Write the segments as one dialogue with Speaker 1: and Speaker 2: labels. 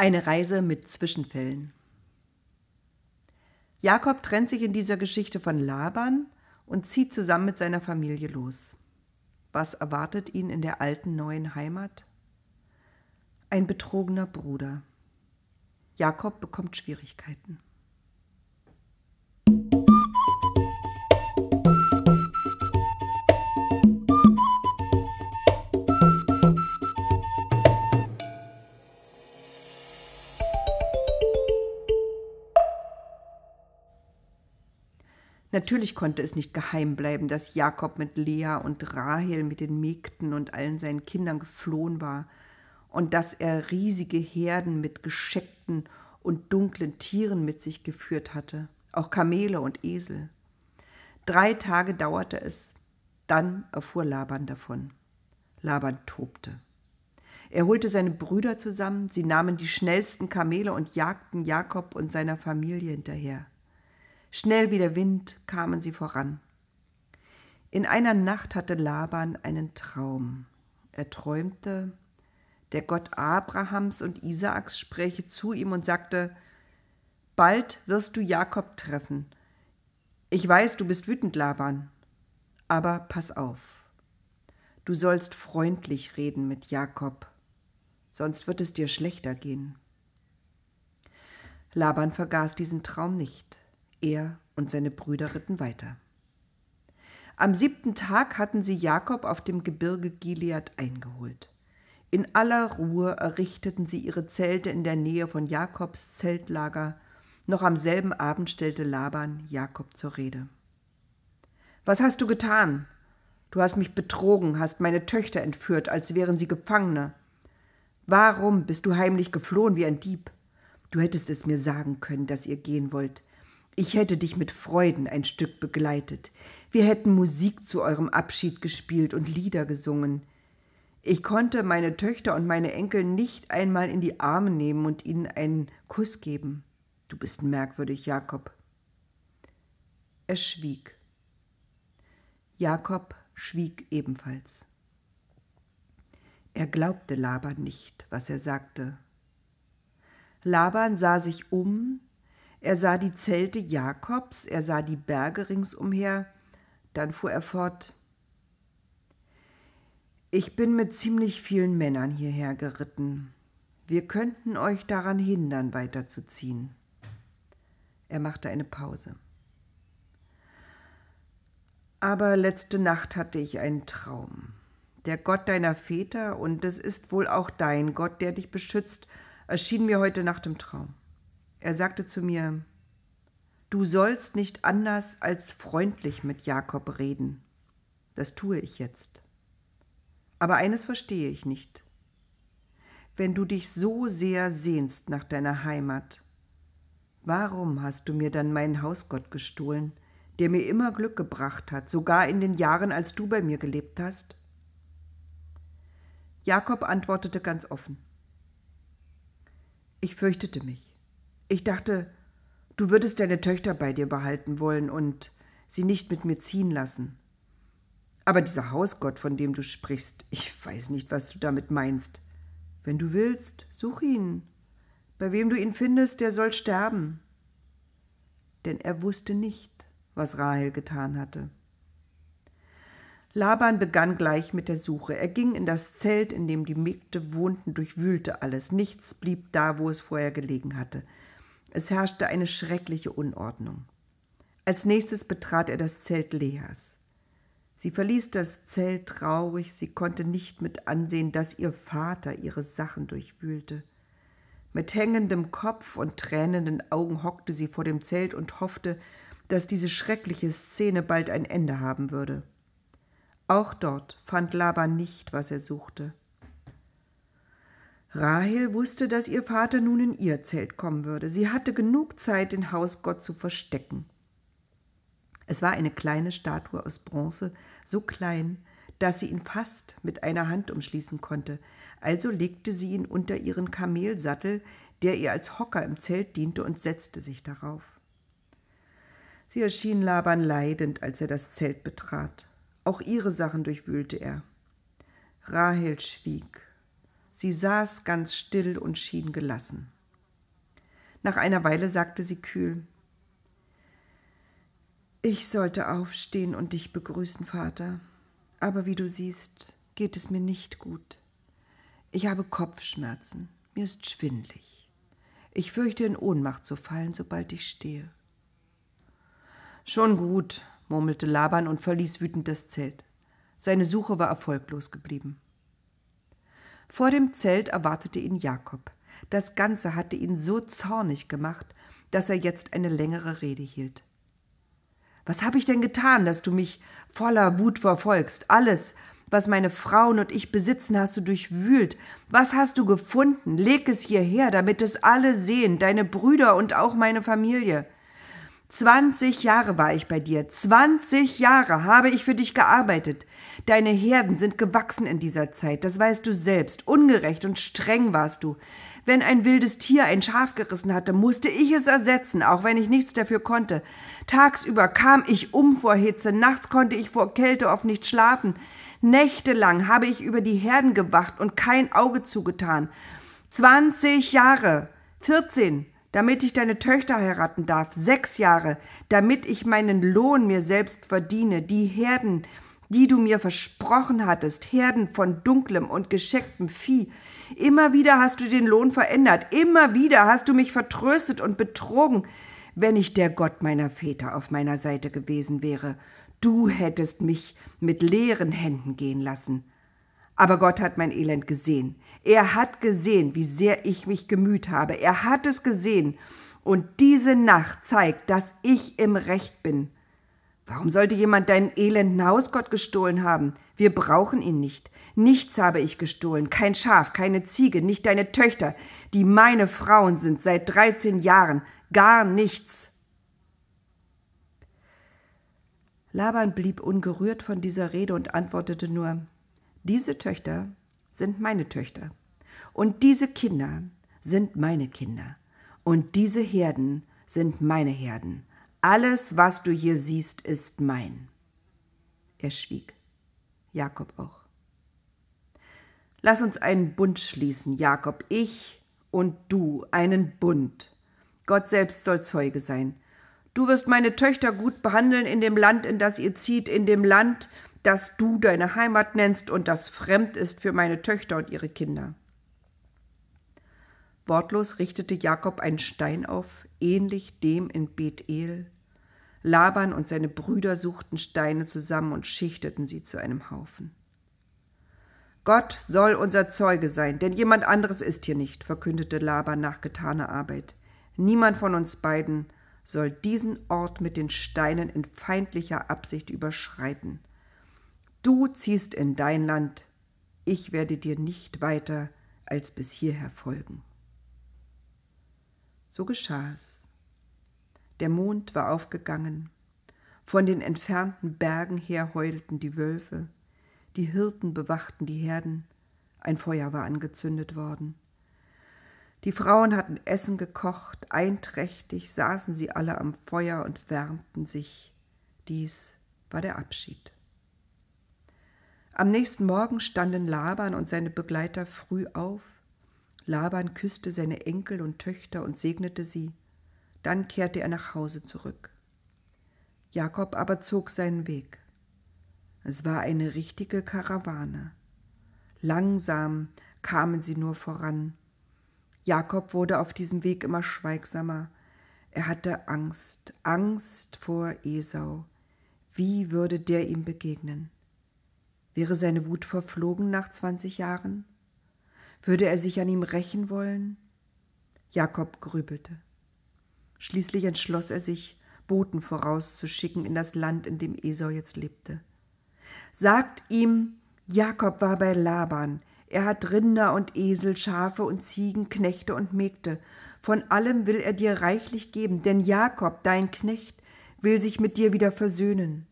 Speaker 1: Eine Reise mit Zwischenfällen. Jakob trennt sich in dieser Geschichte von Laban und zieht zusammen mit seiner Familie los. Was erwartet ihn in der alten neuen Heimat? Ein betrogener Bruder. Jakob bekommt Schwierigkeiten. Natürlich konnte es nicht geheim bleiben, dass Jakob mit Lea und Rahel, mit den Mägden und allen seinen Kindern geflohen war und dass er riesige Herden mit gescheckten und dunklen Tieren mit sich geführt hatte, auch Kamele und Esel. Drei Tage dauerte es, dann erfuhr Laban davon. Laban tobte. Er holte seine Brüder zusammen, sie nahmen die schnellsten Kamele und jagten Jakob und seiner Familie hinterher. Schnell wie der Wind kamen sie voran. In einer Nacht hatte Laban einen Traum. Er träumte, der Gott Abrahams und Isaaks spräche zu ihm und sagte, Bald wirst du Jakob treffen. Ich weiß, du bist wütend, Laban, aber pass auf. Du sollst freundlich reden mit Jakob, sonst wird es dir schlechter gehen. Laban vergaß diesen Traum nicht. Er und seine Brüder ritten weiter. Am siebten Tag hatten sie Jakob auf dem Gebirge Gilead eingeholt. In aller Ruhe errichteten sie ihre Zelte in der Nähe von Jakobs Zeltlager. Noch am selben Abend stellte Laban Jakob zur Rede. Was hast du getan? Du hast mich betrogen, hast meine Töchter entführt, als wären sie Gefangene. Warum bist du heimlich geflohen wie ein Dieb? Du hättest es mir sagen können, dass ihr gehen wollt. Ich hätte dich mit Freuden ein Stück begleitet. Wir hätten Musik zu eurem Abschied gespielt und Lieder gesungen. Ich konnte meine Töchter und meine Enkel nicht einmal in die Arme nehmen und ihnen einen Kuss geben. Du bist merkwürdig, Jakob. Er schwieg. Jakob schwieg ebenfalls. Er glaubte Laban nicht, was er sagte. Laban sah sich um, er sah die Zelte Jakobs, er sah die Berge ringsumher, dann fuhr er fort. Ich bin mit ziemlich vielen Männern hierher geritten. Wir könnten euch daran hindern, weiterzuziehen. Er machte eine Pause. Aber letzte Nacht hatte ich einen Traum. Der Gott deiner Väter, und es ist wohl auch dein Gott, der dich beschützt, erschien mir heute Nacht im Traum. Er sagte zu mir, Du sollst nicht anders als freundlich mit Jakob reden. Das tue ich jetzt. Aber eines verstehe ich nicht. Wenn du dich so sehr sehnst nach deiner Heimat, warum hast du mir dann meinen Hausgott gestohlen, der mir immer Glück gebracht hat, sogar in den Jahren, als du bei mir gelebt hast? Jakob antwortete ganz offen. Ich fürchtete mich. Ich dachte, du würdest deine Töchter bei dir behalten wollen und sie nicht mit mir ziehen lassen. Aber dieser Hausgott, von dem du sprichst, ich weiß nicht, was du damit meinst. Wenn du willst, such ihn. Bei wem du ihn findest, der soll sterben. Denn er wusste nicht, was Rahel getan hatte. Laban begann gleich mit der Suche. Er ging in das Zelt, in dem die Mägde wohnten, durchwühlte alles. Nichts blieb da, wo es vorher gelegen hatte. Es herrschte eine schreckliche Unordnung. Als nächstes betrat er das Zelt Leas. Sie verließ das Zelt traurig, sie konnte nicht mit ansehen, dass ihr Vater ihre Sachen durchwühlte. Mit hängendem Kopf und tränenden Augen hockte sie vor dem Zelt und hoffte, dass diese schreckliche Szene bald ein Ende haben würde. Auch dort fand Laban nicht, was er suchte. Rahel wusste, dass ihr Vater nun in ihr Zelt kommen würde. Sie hatte genug Zeit, den Hausgott zu verstecken. Es war eine kleine Statue aus Bronze, so klein, dass sie ihn fast mit einer Hand umschließen konnte. Also legte sie ihn unter ihren Kamelsattel, der ihr als Hocker im Zelt diente, und setzte sich darauf. Sie erschien Laban leidend, als er das Zelt betrat. Auch ihre Sachen durchwühlte er. Rahel schwieg. Sie saß ganz still und schien gelassen. Nach einer Weile sagte sie kühl Ich sollte aufstehen und dich begrüßen, Vater, aber wie du siehst, geht es mir nicht gut. Ich habe Kopfschmerzen, mir ist schwindlig. Ich fürchte in Ohnmacht zu fallen, sobald ich stehe. Schon gut, murmelte Laban und verließ wütend das Zelt. Seine Suche war erfolglos geblieben. Vor dem Zelt erwartete ihn Jakob. Das Ganze hatte ihn so zornig gemacht, dass er jetzt eine längere Rede hielt. Was habe ich denn getan, dass du mich voller Wut verfolgst? Alles, was meine Frauen und ich besitzen, hast du durchwühlt. Was hast du gefunden? Leg es hierher, damit es alle sehen, deine Brüder und auch meine Familie. Zwanzig Jahre war ich bei dir, zwanzig Jahre habe ich für dich gearbeitet. Deine Herden sind gewachsen in dieser Zeit, das weißt du selbst. Ungerecht und streng warst du. Wenn ein wildes Tier ein Schaf gerissen hatte, musste ich es ersetzen, auch wenn ich nichts dafür konnte. Tagsüber kam ich um vor Hitze, nachts konnte ich vor Kälte oft nicht schlafen. Nächtelang habe ich über die Herden gewacht und kein Auge zugetan. Zwanzig Jahre, vierzehn, damit ich deine Töchter heiraten darf, sechs Jahre, damit ich meinen Lohn mir selbst verdiene, die Herden, die du mir versprochen hattest, Herden von dunklem und geschecktem Vieh, Immer wieder hast du den Lohn verändert. Immer wieder hast du mich vertröstet und betrogen. Wenn ich der Gott meiner Väter auf meiner Seite gewesen wäre, du hättest mich mit leeren Händen gehen lassen. Aber Gott hat mein Elend gesehen. Er hat gesehen, wie sehr ich mich gemüht habe. Er hat es gesehen. Und diese Nacht zeigt, dass ich im Recht bin. Warum sollte jemand deinen elenden Hausgott gestohlen haben? Wir brauchen ihn nicht. Nichts habe ich gestohlen, kein Schaf, keine Ziege, nicht deine Töchter, die meine Frauen sind seit dreizehn Jahren, gar nichts. Laban blieb ungerührt von dieser Rede und antwortete nur Diese Töchter sind meine Töchter, und diese Kinder sind meine Kinder, und diese Herden sind meine Herden. Alles, was du hier siehst, ist mein. Er schwieg, Jakob auch. Lass uns einen Bund schließen, Jakob, ich und du, einen Bund. Gott selbst soll Zeuge sein. Du wirst meine Töchter gut behandeln in dem Land, in das ihr zieht, in dem Land, das du deine Heimat nennst und das fremd ist für meine Töchter und ihre Kinder. Wortlos richtete Jakob einen Stein auf, ähnlich dem in Bethel. Laban und seine Brüder suchten Steine zusammen und schichteten sie zu einem Haufen. Gott soll unser Zeuge sein, denn jemand anderes ist hier nicht, verkündete Laban nach getaner Arbeit. Niemand von uns beiden soll diesen Ort mit den Steinen in feindlicher Absicht überschreiten. Du ziehst in dein Land, ich werde dir nicht weiter als bis hierher folgen. So geschah es. Der Mond war aufgegangen, von den entfernten Bergen her heulten die Wölfe, die Hirten bewachten die Herden, ein Feuer war angezündet worden. Die Frauen hatten Essen gekocht, einträchtig saßen sie alle am Feuer und wärmten sich. Dies war der Abschied. Am nächsten Morgen standen Laban und seine Begleiter früh auf. Laban küsste seine Enkel und Töchter und segnete sie. Dann kehrte er nach Hause zurück. Jakob aber zog seinen Weg. Es war eine richtige Karawane. Langsam kamen sie nur voran. Jakob wurde auf diesem Weg immer schweigsamer. Er hatte Angst, Angst vor Esau. Wie würde der ihm begegnen? Wäre seine Wut verflogen nach zwanzig Jahren? Würde er sich an ihm rächen wollen? Jakob grübelte. Schließlich entschloss er sich, Boten vorauszuschicken in das Land, in dem Esau jetzt lebte. Sagt ihm, Jakob war bei Laban. Er hat Rinder und Esel, Schafe und Ziegen, Knechte und Mägde. Von allem will er dir reichlich geben, denn Jakob, dein Knecht, will sich mit dir wieder versöhnen.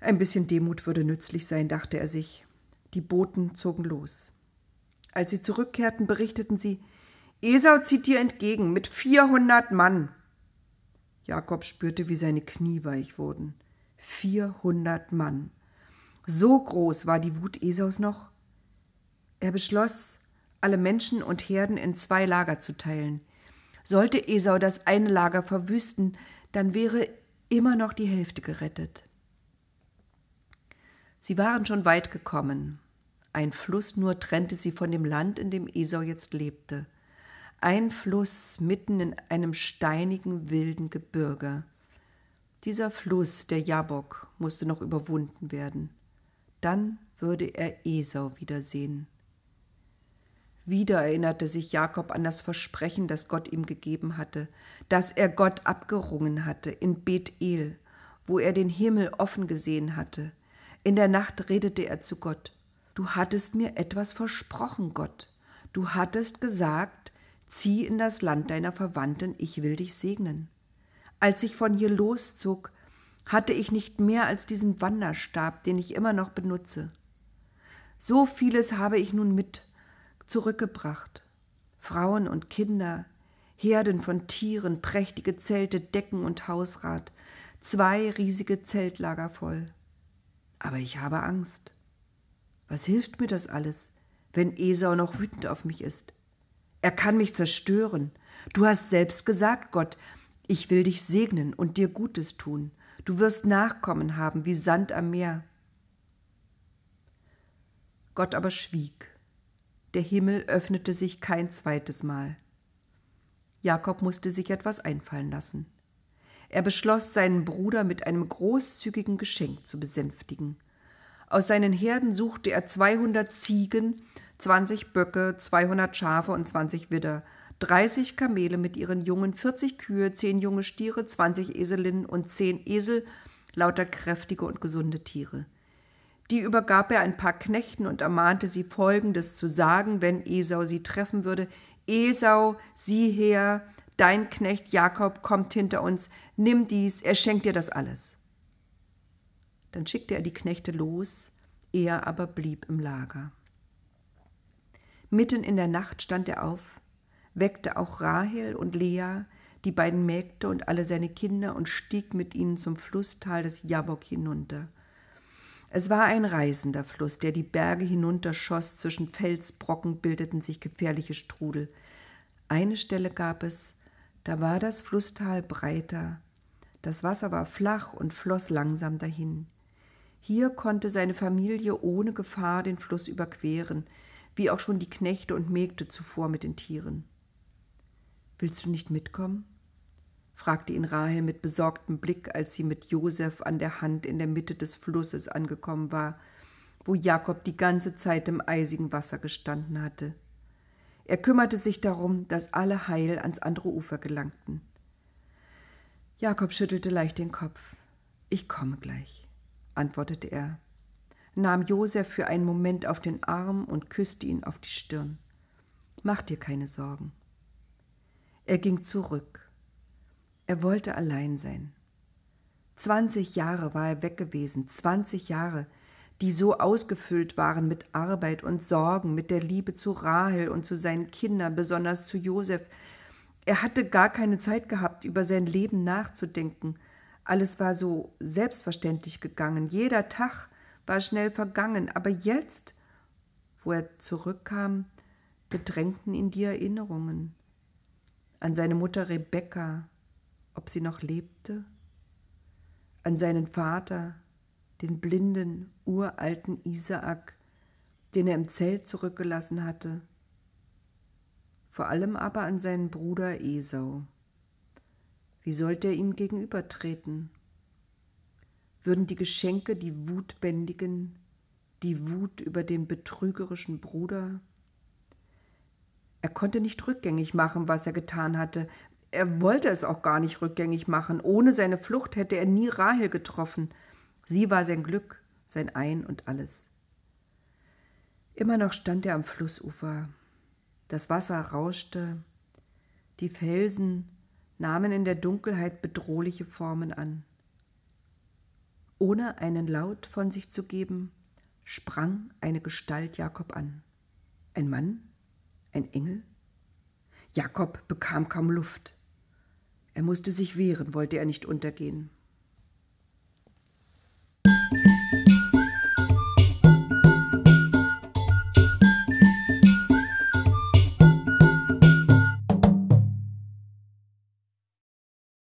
Speaker 1: Ein bisschen Demut würde nützlich sein, dachte er sich. Die Boten zogen los. Als sie zurückkehrten, berichteten sie, Esau zieht dir entgegen mit vierhundert Mann. Jakob spürte, wie seine Knie weich wurden. Vierhundert Mann. So groß war die Wut Esaus noch. Er beschloss, alle Menschen und Herden in zwei Lager zu teilen. Sollte Esau das eine Lager verwüsten, dann wäre immer noch die Hälfte gerettet. Sie waren schon weit gekommen. Ein Fluss nur trennte sie von dem Land, in dem Esau jetzt lebte. Ein Fluss mitten in einem steinigen, wilden Gebirge. Dieser Fluss, der Jabok, musste noch überwunden werden. Dann würde er Esau wiedersehen. Wieder erinnerte sich Jakob an das Versprechen, das Gott ihm gegeben hatte, dass er Gott abgerungen hatte in Bethel, wo er den Himmel offen gesehen hatte. In der Nacht redete er zu Gott. Du hattest mir etwas versprochen, Gott. Du hattest gesagt, zieh in das Land deiner Verwandten, ich will dich segnen. Als ich von hier loszog, hatte ich nicht mehr als diesen Wanderstab, den ich immer noch benutze. So vieles habe ich nun mit zurückgebracht. Frauen und Kinder, Herden von Tieren, prächtige Zelte, Decken und Hausrat, zwei riesige Zeltlager voll. Aber ich habe Angst. Was hilft mir das alles, wenn Esau noch wütend auf mich ist? Er kann mich zerstören. Du hast selbst gesagt, Gott, ich will dich segnen und dir Gutes tun. Du wirst Nachkommen haben wie Sand am Meer. Gott aber schwieg der Himmel öffnete sich kein zweites Mal. Jakob musste sich etwas einfallen lassen. Er beschloss, seinen Bruder mit einem großzügigen Geschenk zu besänftigen. Aus seinen Herden suchte er 200 Ziegen, 20 Böcke, 200 Schafe und 20 Widder, 30 Kamele mit ihren Jungen, 40 Kühe, 10 junge Stiere, 20 Eselinnen und 10 Esel, lauter kräftige und gesunde Tiere. Die übergab er ein paar Knechten und ermahnte sie folgendes zu sagen, wenn Esau sie treffen würde. Esau, sieh her, dein Knecht Jakob kommt hinter uns, nimm dies, er schenkt dir das alles. Dann schickte er die Knechte los, er aber blieb im Lager. Mitten in der Nacht stand er auf, weckte auch Rahel und Lea, die beiden Mägde und alle seine Kinder und stieg mit ihnen zum Flusstal des Jabok hinunter. Es war ein reißender Fluss, der die Berge hinunterschoss, zwischen Felsbrocken bildeten sich gefährliche Strudel. Eine Stelle gab es, da war das Flusstal breiter, das Wasser war flach und floss langsam dahin. Hier konnte seine Familie ohne Gefahr den Fluss überqueren, wie auch schon die Knechte und Mägde zuvor mit den Tieren. Willst du nicht mitkommen? fragte ihn Rahel mit besorgtem Blick, als sie mit Josef an der Hand in der Mitte des Flusses angekommen war, wo Jakob die ganze Zeit im eisigen Wasser gestanden hatte. Er kümmerte sich darum, dass alle heil ans andere Ufer gelangten. Jakob schüttelte leicht den Kopf. Ich komme gleich, antwortete er, nahm Josef für einen Moment auf den Arm und küsste ihn auf die Stirn. Mach dir keine Sorgen. Er ging zurück er wollte allein sein. Zwanzig Jahre war er weg gewesen, zwanzig Jahre, die so ausgefüllt waren mit Arbeit und Sorgen, mit der Liebe zu Rahel und zu seinen Kindern, besonders zu Josef. Er hatte gar keine Zeit gehabt, über sein Leben nachzudenken. Alles war so selbstverständlich gegangen. Jeder Tag war schnell vergangen. Aber jetzt, wo er zurückkam, bedrängten ihn die Erinnerungen an seine Mutter Rebekka, ob sie noch lebte, an seinen Vater, den blinden, uralten Isaak, den er im Zelt zurückgelassen hatte, vor allem aber an seinen Bruder Esau. Wie sollte er ihm gegenübertreten? Würden die Geschenke die Wut bändigen, die Wut über den betrügerischen Bruder? Er konnte nicht rückgängig machen, was er getan hatte, er wollte es auch gar nicht rückgängig machen. Ohne seine Flucht hätte er nie Rahel getroffen. Sie war sein Glück, sein Ein und alles. Immer noch stand er am Flussufer. Das Wasser rauschte. Die Felsen nahmen in der Dunkelheit bedrohliche Formen an. Ohne einen Laut von sich zu geben, sprang eine Gestalt Jakob an. Ein Mann? Ein Engel? Jakob bekam kaum Luft. Er musste sich wehren, wollte er nicht untergehen.